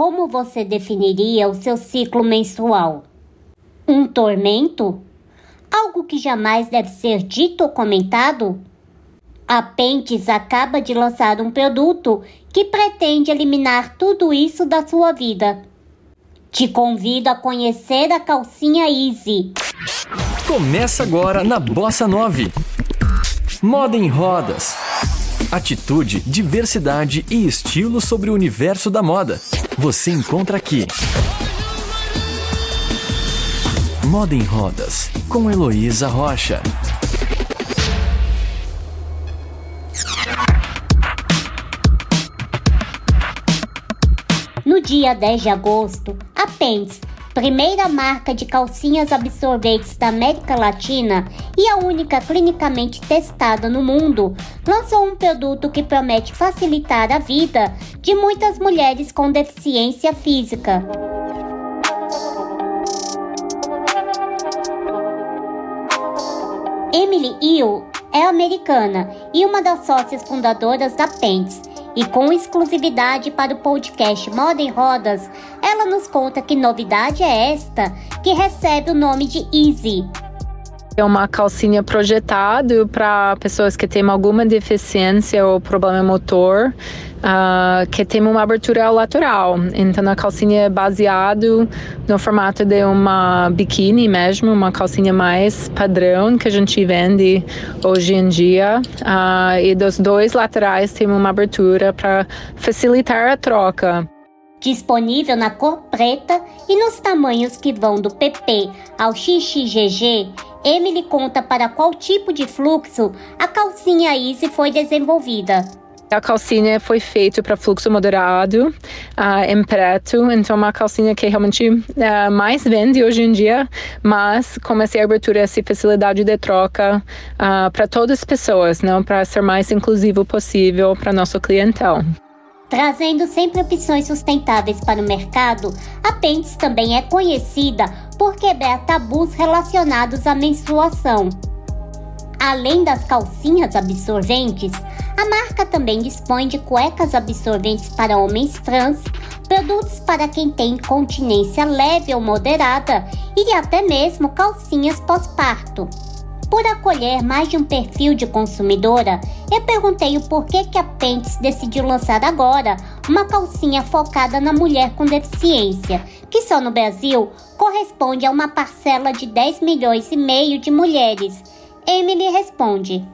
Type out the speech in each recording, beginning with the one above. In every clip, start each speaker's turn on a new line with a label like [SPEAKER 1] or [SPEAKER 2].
[SPEAKER 1] como você definiria o seu ciclo menstrual? Um tormento? Algo que jamais deve ser dito ou comentado? A Pentes acaba de lançar um produto que pretende eliminar tudo isso da sua vida. Te convido a conhecer a calcinha Easy.
[SPEAKER 2] Começa agora na Bossa 9. Moda em rodas. Atitude, diversidade e estilo sobre o universo da moda. Você encontra aqui. Moda em Rodas, com Heloísa Rocha.
[SPEAKER 1] No dia 10 de agosto, a Pence, primeira marca de calcinhas absorventes da América Latina e a única clinicamente testada no mundo, lançou um produto que promete facilitar a vida de muitas mulheres com deficiência física. Emily Hill é americana e uma das sócias fundadoras da Pence. E com exclusividade para o podcast Moda em Rodas, ela nos conta que novidade é esta que recebe o nome de Easy.
[SPEAKER 3] É uma calcinha projetada para pessoas que têm alguma deficiência ou problema motor, uh, que tem uma abertura lateral. Então a calcinha é baseado no formato de uma biquíni mesmo, uma calcinha mais padrão que a gente vende hoje em dia. Uh, e dos dois laterais tem uma abertura para facilitar a troca
[SPEAKER 1] disponível na cor preta e nos tamanhos que vão do PP ao XXGG, Emily conta para qual tipo de fluxo a calcinha Easy foi desenvolvida.
[SPEAKER 3] A calcinha foi feita para fluxo moderado, uh, em preto, então uma calcinha que realmente uh, mais vende hoje em dia, mas com essa abertura, essa facilidade de troca uh, para todas as pessoas, não para ser mais inclusivo possível para nosso clientela.
[SPEAKER 1] Trazendo sempre opções sustentáveis para o mercado, a Pentes também é conhecida por quebrar tabus relacionados à menstruação. Além das calcinhas absorventes, a marca também dispõe de cuecas absorventes para homens trans, produtos para quem tem incontinência leve ou moderada e até mesmo calcinhas pós-parto. Por acolher mais de um perfil de consumidora, eu perguntei o porquê que a Pentes decidiu lançar agora uma calcinha focada na mulher com deficiência, que só no Brasil corresponde a uma parcela de 10 milhões e meio de mulheres. Emily responde: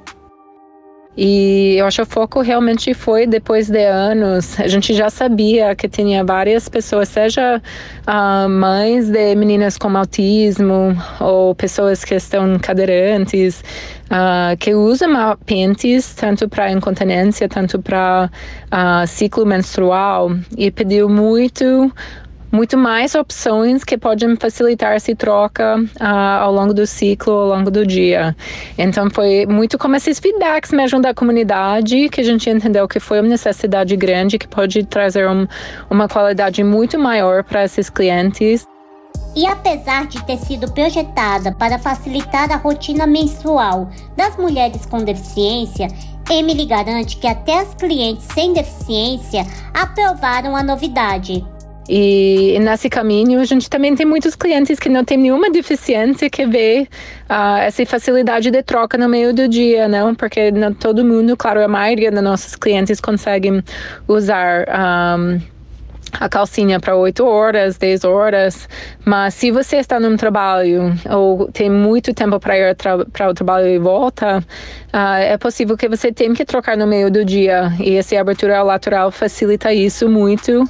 [SPEAKER 3] e eu acho que o foco realmente foi depois de anos. A gente já sabia que tinha várias pessoas, seja uh, mães de meninas com autismo ou pessoas que estão cadeirantes, uh, que usam pentes tanto para incontinência, tanto para uh, ciclo menstrual e pediu muito muito mais opções que podem facilitar essa troca uh, ao longo do ciclo, ao longo do dia. Então foi muito como esses feedbacks mesmo da comunidade que a gente entendeu que foi uma necessidade grande que pode trazer um, uma qualidade muito maior para esses clientes.
[SPEAKER 1] E apesar de ter sido projetada para facilitar a rotina menstrual das mulheres com deficiência, Emily garante que até as clientes sem deficiência aprovaram a novidade.
[SPEAKER 3] E nesse caminho, a gente também tem muitos clientes que não têm nenhuma deficiência que vê uh, essa facilidade de troca no meio do dia, não? Porque não todo mundo, claro, a maioria dos nossos clientes conseguem usar. Um, a calcinha para 8 horas, 10 horas, mas se você está num trabalho ou tem muito tempo para ir para o trabalho e volta, uh, é possível que você tenha que trocar no meio do dia e essa abertura lateral facilita isso muito.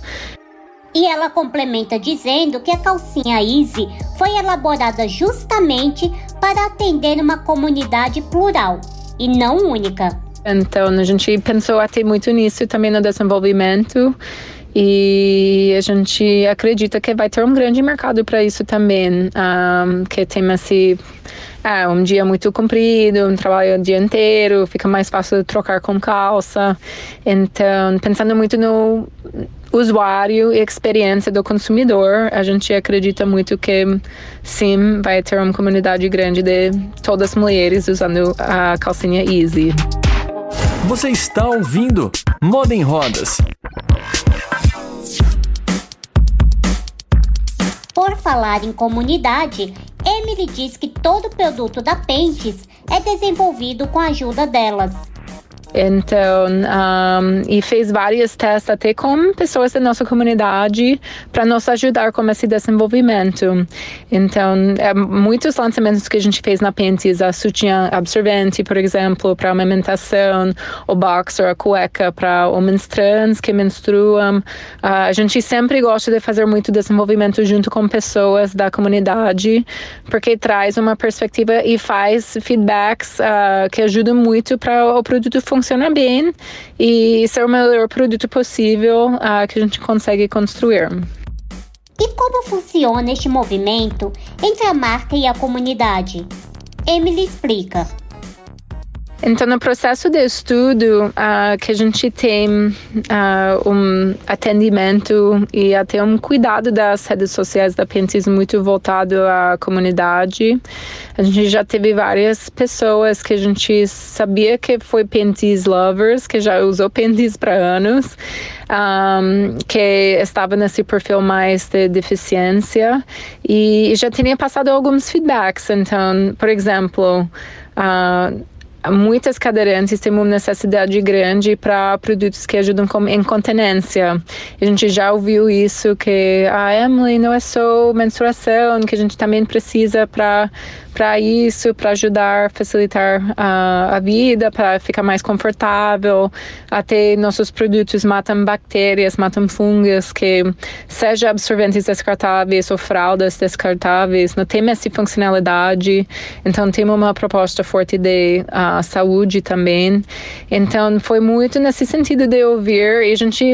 [SPEAKER 1] E ela complementa dizendo que a calcinha Easy foi elaborada justamente para atender uma comunidade plural e não única.
[SPEAKER 3] Então, a gente pensou até muito nisso também no desenvolvimento e a gente acredita que vai ter um grande mercado para isso também, um, que tem esse é, um dia muito comprido, um trabalho o dia inteiro, fica mais fácil de trocar com calça. Então, pensando muito no usuário e experiência do consumidor, a gente acredita muito que sim, vai ter uma comunidade grande de todas as mulheres usando a calcinha Easy.
[SPEAKER 2] Você está ouvindo Moda em Rodas.
[SPEAKER 1] falar em comunidade, Emily diz que todo produto da Pentes é desenvolvido com a ajuda delas.
[SPEAKER 3] Então, um, e fez vários testes até com pessoas da nossa comunidade para nos ajudar com esse desenvolvimento. Então, é, muitos lançamentos que a gente fez na Pentis, a sutiã absorvente, por exemplo, para amamentação, o boxer, a cueca para homens trans que menstruam. Uh, a gente sempre gosta de fazer muito desenvolvimento junto com pessoas da comunidade, porque traz uma perspectiva e faz feedbacks uh, que ajudam muito para o produto funcionar funciona bem e ser o melhor produto possível uh, que a gente consegue construir.
[SPEAKER 1] E como funciona este movimento entre a marca e a comunidade? Emily explica.
[SPEAKER 3] Então, no processo de estudo, uh, que a gente tem uh, um atendimento e até um cuidado das redes sociais da Pentis muito voltado à comunidade. A gente já teve várias pessoas que a gente sabia que foi Pentis lovers, que já usou Pentis para anos, um, que estava nesse perfil mais de deficiência e já tinha passado alguns feedbacks. Então, por exemplo, uh, muitas cadeirantes têm uma necessidade grande para produtos que ajudam com incontinência. A gente já ouviu isso que a ah, Emily não é só menstruação, que a gente também precisa para para isso, para ajudar, facilitar a, a vida, para ficar mais confortável. Até nossos produtos matam bactérias, matam fungos, que seja absorventes descartáveis ou fraldas descartáveis, não tem essa funcionalidade. Então, temos uma proposta forte de uh, saúde também. Então, foi muito nesse sentido de ouvir e a gente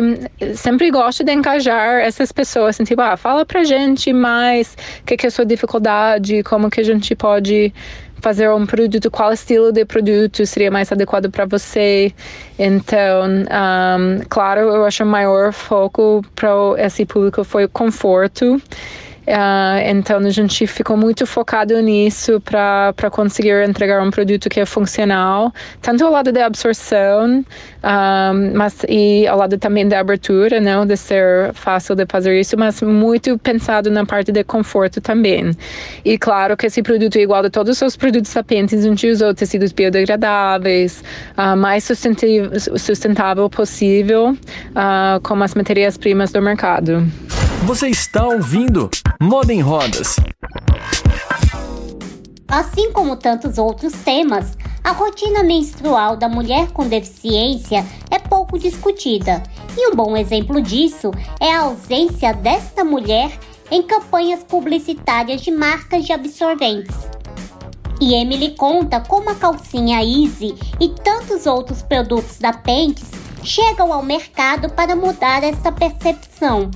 [SPEAKER 3] sempre gosta de encajar essas pessoas, assim, tipo, ah, fala pra gente mais o que, que é a sua dificuldade, como que a gente pode fazer um produto, qual estilo de produto seria mais adequado para você. Então, um, claro, eu acho o maior foco para esse público foi o conforto. Uh, então a gente ficou muito focado nisso para conseguir entregar um produto que é funcional, tanto ao lado da absorção, um, ah, mas e ao lado também da abertura, não de ser fácil de fazer isso, mas muito pensado na parte de conforto também. E claro que esse produto é igual a todos os produtos sapientes, a gente usou tecidos biodegradáveis, uh, mais sustentável, possível, uh, com as matérias-primas do mercado.
[SPEAKER 2] Você está ouvindo Moda em Rodas.
[SPEAKER 1] Assim como tantos outros temas, a rotina menstrual da mulher com deficiência é pouco discutida. E um bom exemplo disso é a ausência desta mulher em campanhas publicitárias de marcas de absorventes. E Emily conta como a calcinha Easy e tantos outros produtos da Pentes chegam ao mercado para mudar essa percepção.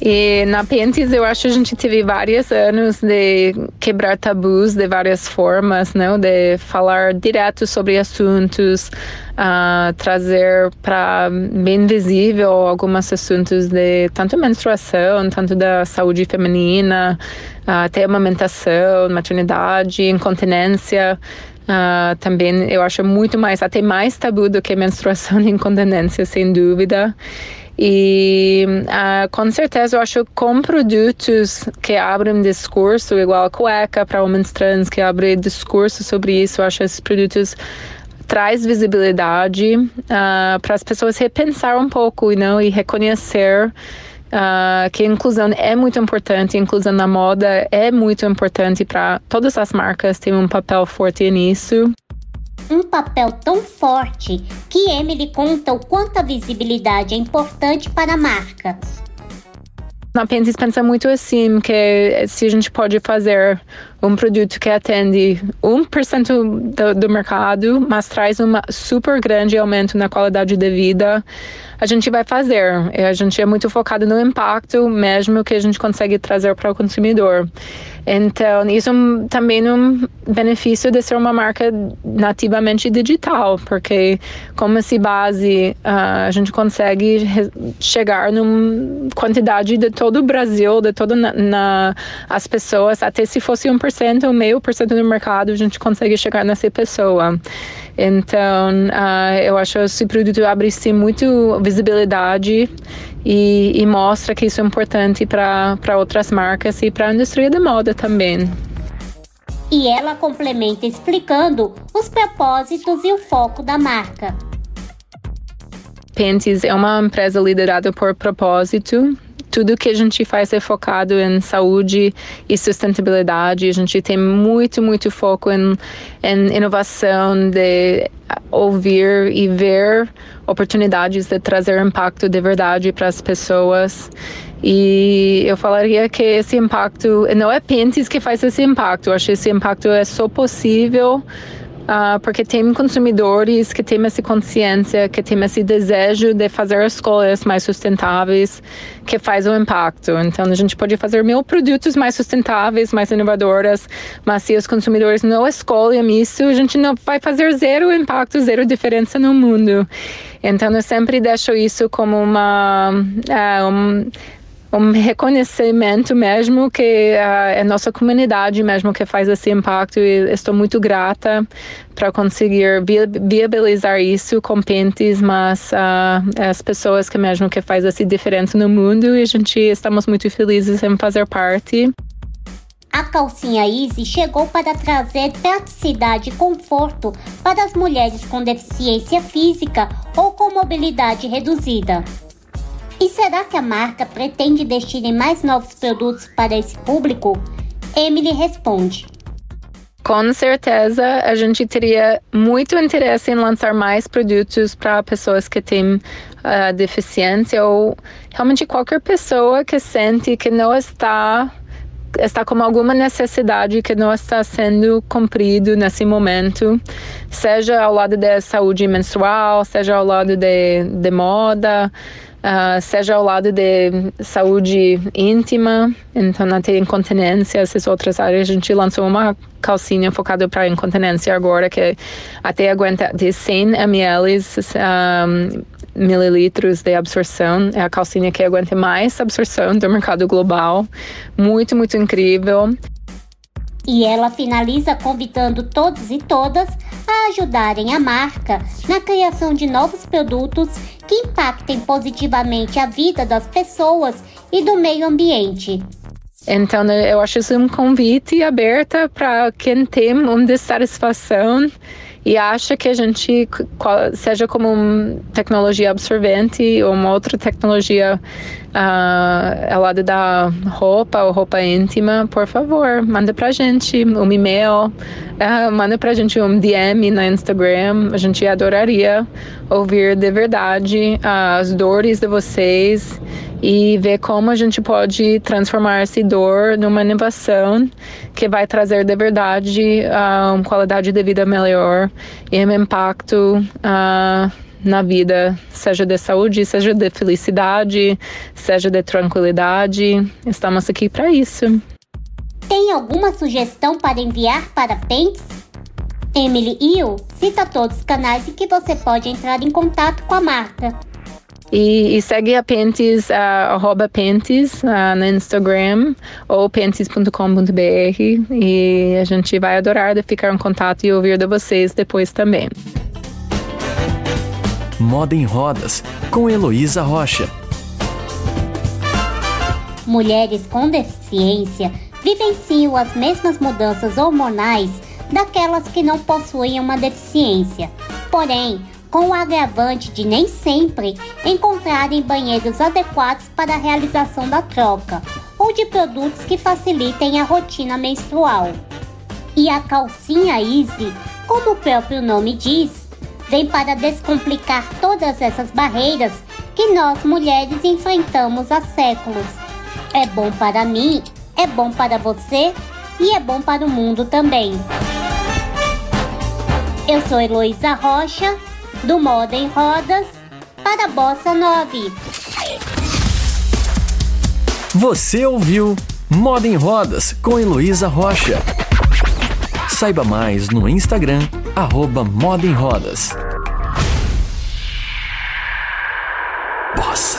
[SPEAKER 3] E na Pentes eu acho que a gente teve vários anos de quebrar tabus de várias formas, né? De falar direto sobre assuntos, uh, trazer para bem visível alguns assuntos de tanto menstruação, tanto da saúde feminina, uh, até amamentação, maternidade, incontinência. Uh, também eu acho muito mais, até mais tabu do que menstruação e incontinência, sem dúvida. E uh, com certeza eu acho que com produtos que abrem discurso, igual a cueca para homens trans, que abre discurso sobre isso, eu acho esses produtos traz visibilidade uh, para as pessoas repensar um pouco não? e reconhecer Uh, que a inclusão é muito importante, a inclusão na moda é muito importante para todas as marcas terem um papel forte nisso
[SPEAKER 1] um papel tão forte que Emily conta o quanto a visibilidade é importante para a marca.
[SPEAKER 3] Na Pentis pensa muito assim, que se a gente pode fazer um produto que atende 1% do, do mercado, mas traz um super grande aumento na qualidade de vida, a gente vai fazer. A gente é muito focado no impacto mesmo que a gente consegue trazer para o consumidor. Então, isso também é um benefício de ser uma marca nativamente digital, porque como se base, uh, a gente consegue chegar numa quantidade de todo o Brasil, de todas na, na, as pessoas, até se fosse 1% 1% ou meio por cento do mercado, a gente consegue chegar nessa pessoa. Então, uh, eu acho que esse produto abre sim muito visibilidade e, e mostra que isso é importante para outras marcas e para a indústria da moda também.
[SPEAKER 1] E ela complementa explicando os propósitos e o foco da marca.
[SPEAKER 3] Pentis é uma empresa liderada por propósito. Tudo que a gente faz é focado em saúde e sustentabilidade. A gente tem muito, muito foco em, em inovação, de ouvir e ver oportunidades de trazer impacto de verdade para as pessoas. E eu falaria que esse impacto não é Pentis que faz esse impacto. Eu acho que esse impacto é só possível uh, porque tem consumidores que têm essa consciência, que têm esse desejo de fazer escolhas mais sustentáveis, que faz o impacto. Então, a gente pode fazer mil produtos mais sustentáveis, mais inovadoras, mas se os consumidores não escolhem isso, a gente não vai fazer zero impacto, zero diferença no mundo. Então, eu sempre deixo isso como uma. Uh, um, um reconhecimento mesmo que é a nossa comunidade mesmo que faz esse impacto e estou muito grata para conseguir viabilizar isso com Pentes, mas uh, as pessoas que mesmo que faz essa diferença no mundo e a gente estamos muito felizes em fazer parte.
[SPEAKER 1] A calcinha Easy chegou para trazer praticidade e conforto para as mulheres com deficiência física ou com mobilidade reduzida. E será que a marca pretende destinar mais novos produtos para esse público? Emily responde.
[SPEAKER 3] Com certeza, a gente teria muito interesse em lançar mais produtos para pessoas que têm uh, deficiência ou realmente qualquer pessoa que sente que não está está com alguma necessidade que não está sendo cumprido nesse momento, seja ao lado da saúde menstrual, seja ao lado de, de moda, uh, seja ao lado de saúde íntima, então até incontinência, essas outras áreas. A gente lançou uma calcinha focada para incontinência agora, que até aguenta de 100 ml. Um, mililitros de absorção. É a calcinha que aguenta mais absorção do mercado global. Muito, muito incrível.
[SPEAKER 1] E ela finaliza convidando todos e todas a ajudarem a marca na criação de novos produtos que impactem positivamente a vida das pessoas e do meio ambiente.
[SPEAKER 3] Então, eu acho isso um convite aberto para quem tem uma dissatisfação e acha que a gente seja como tecnologia absorvente ou uma outra tecnologia uh, ao lado da roupa ou roupa íntima, por favor, manda pra gente um e-mail, uh, manda pra gente um DM no Instagram. A gente adoraria ouvir de verdade uh, as dores de vocês e ver como a gente pode transformar essa dor numa inovação que vai trazer de verdade uh, uma qualidade de vida melhor e um impacto uh, na vida, seja de saúde, seja de felicidade, seja de tranquilidade. Estamos aqui para isso.
[SPEAKER 1] Tem alguma sugestão para enviar para Pentes? Emily Iu cita todos os canais em que você pode entrar em contato com a marca.
[SPEAKER 3] E, e, segue a Pentes, uh, arroba Pentes uh, no Instagram ou pentes.com.br e a gente vai adorar de ficar em contato e ouvir de vocês depois também.
[SPEAKER 2] Moda em Rodas, com Heloísa Rocha.
[SPEAKER 1] Mulheres com deficiência vivenciam as mesmas mudanças hormonais daquelas que não possuem uma deficiência. Porém, com o agravante de nem sempre encontrarem banheiros adequados para a realização da troca ou de produtos que facilitem a rotina menstrual. E a calcinha Easy, como o próprio nome diz, vem para descomplicar todas essas barreiras que nós mulheres enfrentamos há séculos. É bom para mim, é bom para você e é bom para o mundo também. Eu sou Heloísa Rocha do Moda em Rodas para a Bossa 9.
[SPEAKER 2] Você ouviu Moda em Rodas com Heloísa Rocha. Saiba mais no Instagram, arroba Moda em Rodas. Bossa.